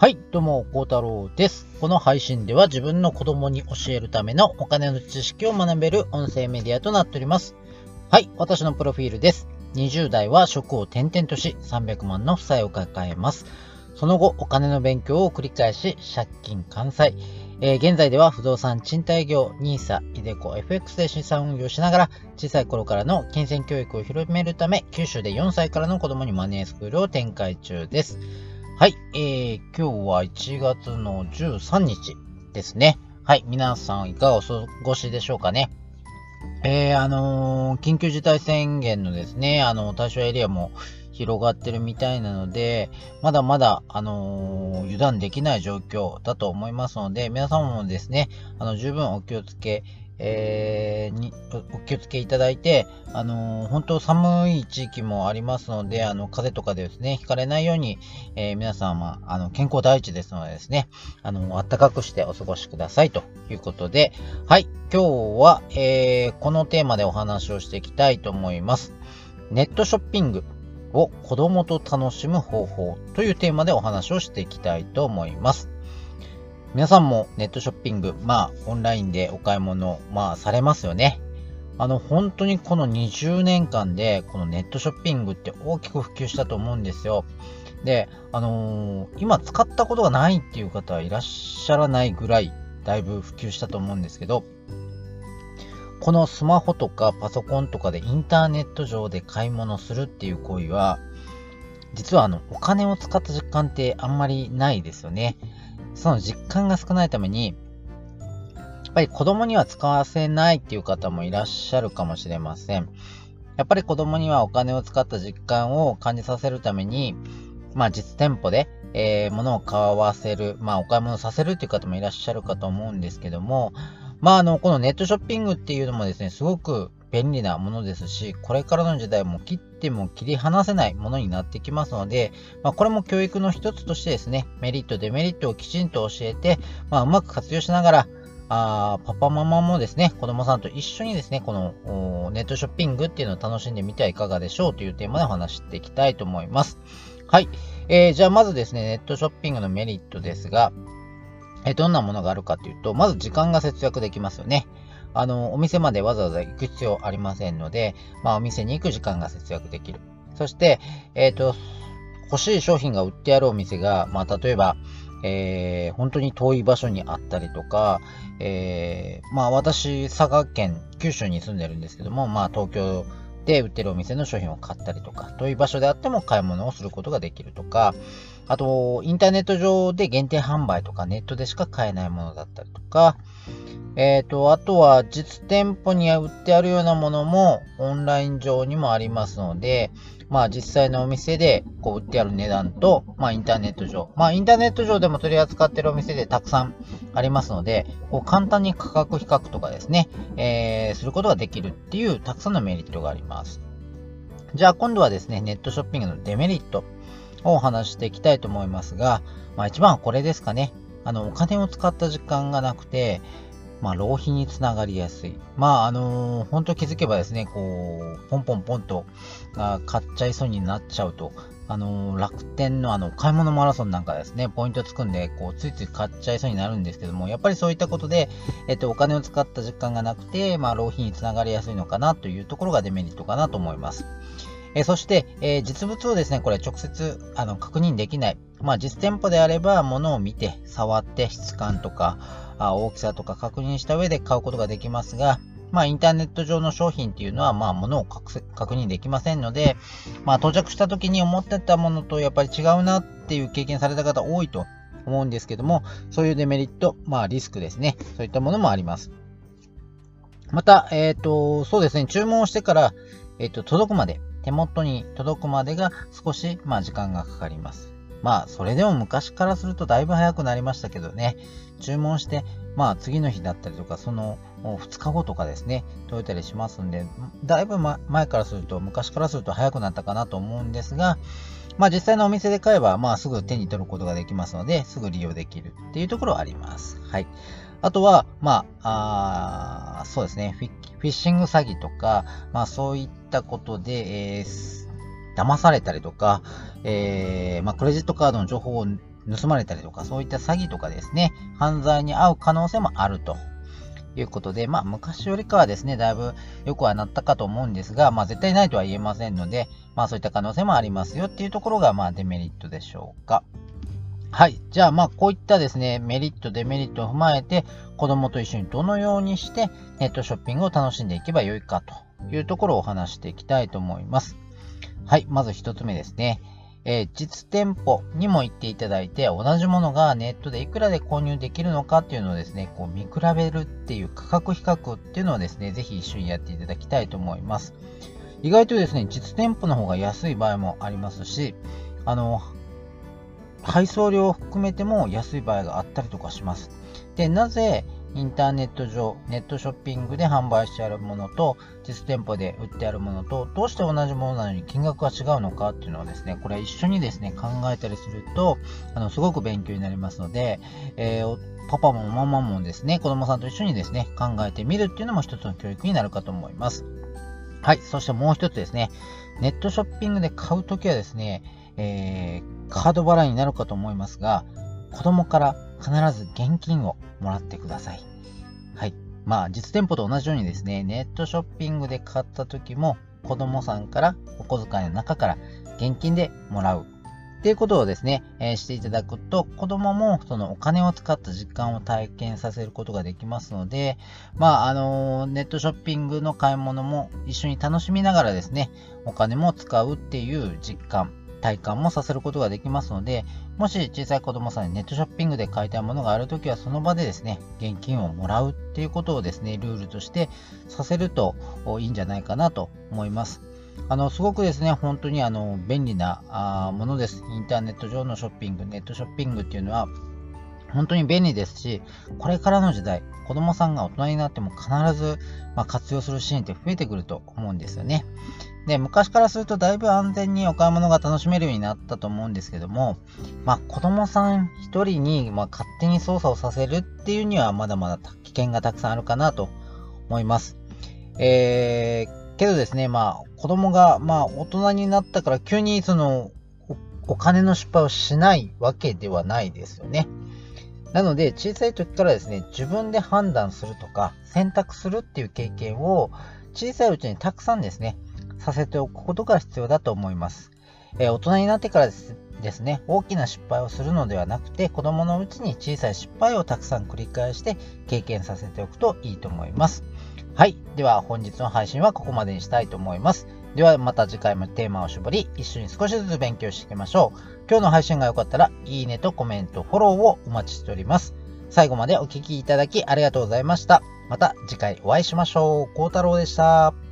はい、どうも、孝太郎です。この配信では自分の子供に教えるためのお金の知識を学べる音声メディアとなっております。はい、私のプロフィールです。20代は職を転々とし、300万の負債を抱えます。その後、お金の勉強を繰り返し、借金完済。えー、現在では不動産賃貸業、NISA、IDECO、FX で資産運用しながら、小さい頃からの金銭教育を広めるため、九州で4歳からの子供にマネースクールを展開中です。はい、えー、今日は1月の13日ですね。はい、皆さんいかがお過ごしでしょうかね。えー、あのー、緊急事態宣言のですね、あの、対象エリアも広がってるみたいなので、まだまだ、あのー、油断できない状況だと思いますので、皆様もですね、あの、十分お気をつけえー、にお気をつけいただいて、あのー、本当寒い地域もありますので、あの、風邪とかでですね、ひかれないように、えー、皆様、あの、健康第一ですのでですね、あの、暖かくしてお過ごしくださいということで、はい、今日は、えー、このテーマでお話をしていきたいと思います。ネットショッピングを子供と楽しむ方法というテーマでお話をしていきたいと思います。皆さんもネットショッピング、まあ、オンラインでお買い物、まあ、されますよね。あの、本当にこの20年間で、このネットショッピングって大きく普及したと思うんですよ。で、あのー、今使ったことがないっていう方はいらっしゃらないぐらい、だいぶ普及したと思うんですけど、このスマホとかパソコンとかでインターネット上で買い物するっていう行為は、実はあの、お金を使った実感ってあんまりないですよね。その実感が少ないために、やっぱり子供には使わせないっていう方もいらっしゃるかもしれません。やっぱり子供にはお金を使った実感を感じさせるために、まあ実店舗で、えー、物を買わせる、まあお買い物させるっていう方もいらっしゃるかと思うんですけども、まああの、このネットショッピングっていうのもですね、すごく便利なものですし、これからの時代も切っても切り離せないものになってきますので、まあ、これも教育の一つとしてですね、メリット、デメリットをきちんと教えて、まあ、うまく活用しながら、あパパママもですね、子供さんと一緒にですね、このネットショッピングっていうのを楽しんでみてはいかがでしょうというテーマでお話していきたいと思います。はい。えー、じゃあまずですね、ネットショッピングのメリットですが、え、どんなものがあるかというと、まず時間が節約できますよね。あの、お店までわざわざ行く必要ありませんので、まあ、お店に行く時間が節約できる。そして、えっ、ー、と、欲しい商品が売ってあるお店が、まあ、例えば、えー、本当に遠い場所にあったりとか、えー、まあ、私、佐賀県、九州に住んでるんですけども、まあ、東京で売ってるお店の商品を買ったりとか、遠い場所であっても買い物をすることができるとか、あと、インターネット上で限定販売とか、ネットでしか買えないものだったりとか、えっ、ー、と、あとは実店舗に売ってあるようなものもオンライン上にもありますので、まあ実際のお店でこう売ってある値段と、まあインターネット上、まあインターネット上でも取り扱ってるお店でたくさんありますので、こう簡単に価格比較とかですね、えー、することができるっていうたくさんのメリットがあります。じゃあ今度はですね、ネットショッピングのデメリットをお話していきたいと思いますが、まあ一番はこれですかね。あの、お金を使った時間がなくて、まあ、浪費につながりやすい。まあ、あのー、本当気づけばですね、こう、ポンポンポンと、あ買っちゃいそうになっちゃうと、あの、楽天のあの、買い物マラソンなんかですね、ポイントつくんで、こう、ついつい買っちゃいそうになるんですけども、やっぱりそういったことで、えっと、お金を使った実感がなくて、まあ、浪費につながりやすいのかなというところがデメリットかなと思います。えそして、えー、実物をですね、これ直接あの確認できない。まあ、実店舗であれば、物を見て、触って、質感とか、あ大きさとか確認した上で買うことができますが、まあ、インターネット上の商品っていうのは、まあ、物を確認できませんので、まあ、到着した時に思ってたものとやっぱり違うなっていう経験された方多いと思うんですけども、そういうデメリット、まあ、リスクですね。そういったものもあります。また、えっ、ー、と、そうですね、注文をしてから、えっ、ー、と、届くまで、手元に届くまでが少し、まあ、時間がかかります。まあ、それでも昔からするとだいぶ早くなりましたけどね、注文して、まあ、次の日だったりとか、その2日後とかですね、届いたりしますんで、だいぶ、前からすると、昔からすると早くなったかなと思うんですが、まあ、実際のお店で買えば、まあ、すぐ手に取ることができますので、すぐ利用できるっていうところはあります。はい。あとは、まあ、あそうですねフィ、フィッシング詐欺とか、まあ、そういったことで、えー騙されたりとか、えー、まあ、クレジットカードの情報を盗まれたりとか、そういった詐欺とかですね、犯罪に遭う可能性もあるということで、まあ、昔よりかはですね、だいぶ良くはなったかと思うんですが、まあ、絶対ないとは言えませんので、まあ、そういった可能性もありますよっていうところが、まあ、デメリットでしょうか。はい。じゃあ、まあ、こういったですね、メリット、デメリットを踏まえて、子供と一緒にどのようにしてネットショッピングを楽しんでいけばよいかというところをお話していきたいと思います。はい。まず一つ目ですね。えー、実店舗にも行っていただいて、同じものがネットでいくらで購入できるのかっていうのをですね、こう見比べるっていう価格比較っていうのをですね、ぜひ一緒にやっていただきたいと思います。意外とですね、実店舗の方が安い場合もありますし、あの、配送料を含めても安い場合があったりとかします。で、なぜインターネット上、ネットショッピングで販売してあるものと、実店舗で売ってあるものと、どうして同じものなのに金額が違うのかっていうのをですね、これ一緒にですね、考えたりすると、あの、すごく勉強になりますので、えー、パパもママもですね、子供さんと一緒にですね、考えてみるっていうのも一つの教育になるかと思います。はい、そしてもう一つですね、ネットショッピングで買うときはですね、えー、カード払いになるかと思いますが、子供から必ず現金をもらってください。はい。まあ、実店舗と同じようにですね、ネットショッピングで買った時も、子供さんからお小遣いの中から現金でもらう。っていうことをですね、えー、していただくと、子供もそのお金を使った実感を体験させることができますので、まあ、あのー、ネットショッピングの買い物も一緒に楽しみながらですね、お金も使うっていう実感、体感もさせることができますので、もし小さい子供さんにネットショッピングで買いたいものがあるときは、その場でですね、現金をもらうっていうことをですね、ルールとしてさせるといいんじゃないかなと思います。あの、すごくですね、本当にあの、便利なあものです。インターネット上のショッピング、ネットショッピングっていうのは、本当に便利ですし、これからの時代、子供さんが大人になっても必ず、まあ、活用するシーンって増えてくると思うんですよね。で、昔からするとだいぶ安全にお買い物が楽しめるようになったと思うんですけども、まあ、子供さん一人に、ま勝手に操作をさせるっていうにはまだまだ危険がたくさんあるかなと思います。えー、けどですね、まあ、子供が、まあ、大人になったから急にその、お金の失敗をしないわけではないですよね。なので、小さい時からですね、自分で判断するとか、選択するっていう経験を、小さいうちにたくさんですね、させておくことが必要だと思います。えー、大人になってからですですね、大きな失敗をするのではなくて、子供のうちに小さい失敗をたくさん繰り返して経験させておくといいと思います。はい。では本日の配信はここまでにしたいと思います。ではまた次回もテーマを絞り、一緒に少しずつ勉強していきましょう。今日の配信が良かったら、いいねとコメント、フォローをお待ちしております。最後までお聴きいただきありがとうございました。また次回お会いしましょう。孝太郎でした。